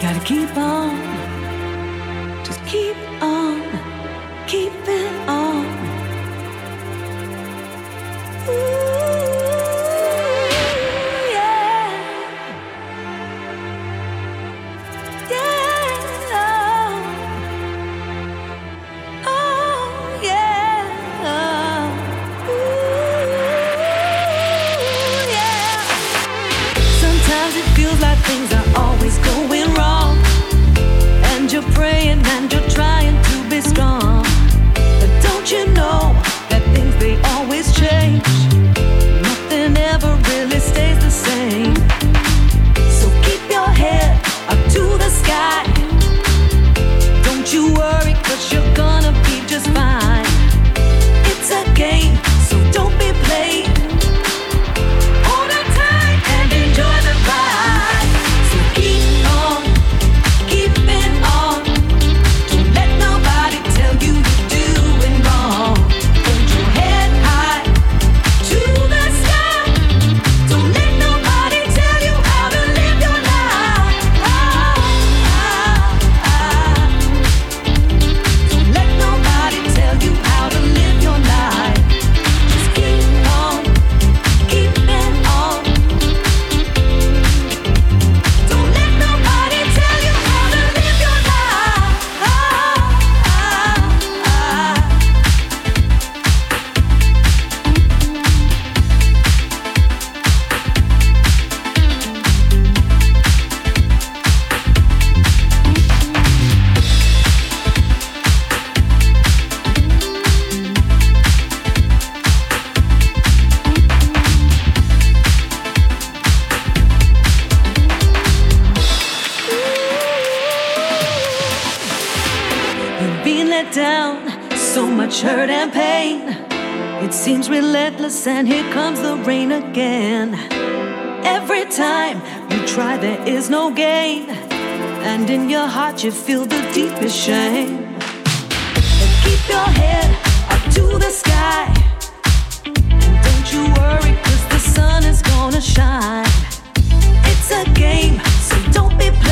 gotta keep on, just keep on, keep. you're gonna be just fine. It's a game. much hurt and pain. It seems relentless, and here comes the rain again. Every time you try, there is no gain. And in your heart, you feel the deepest shame. And keep your head up to the sky. And don't you worry, cause the sun is gonna shine. It's a game, so don't be playing.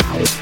Bye.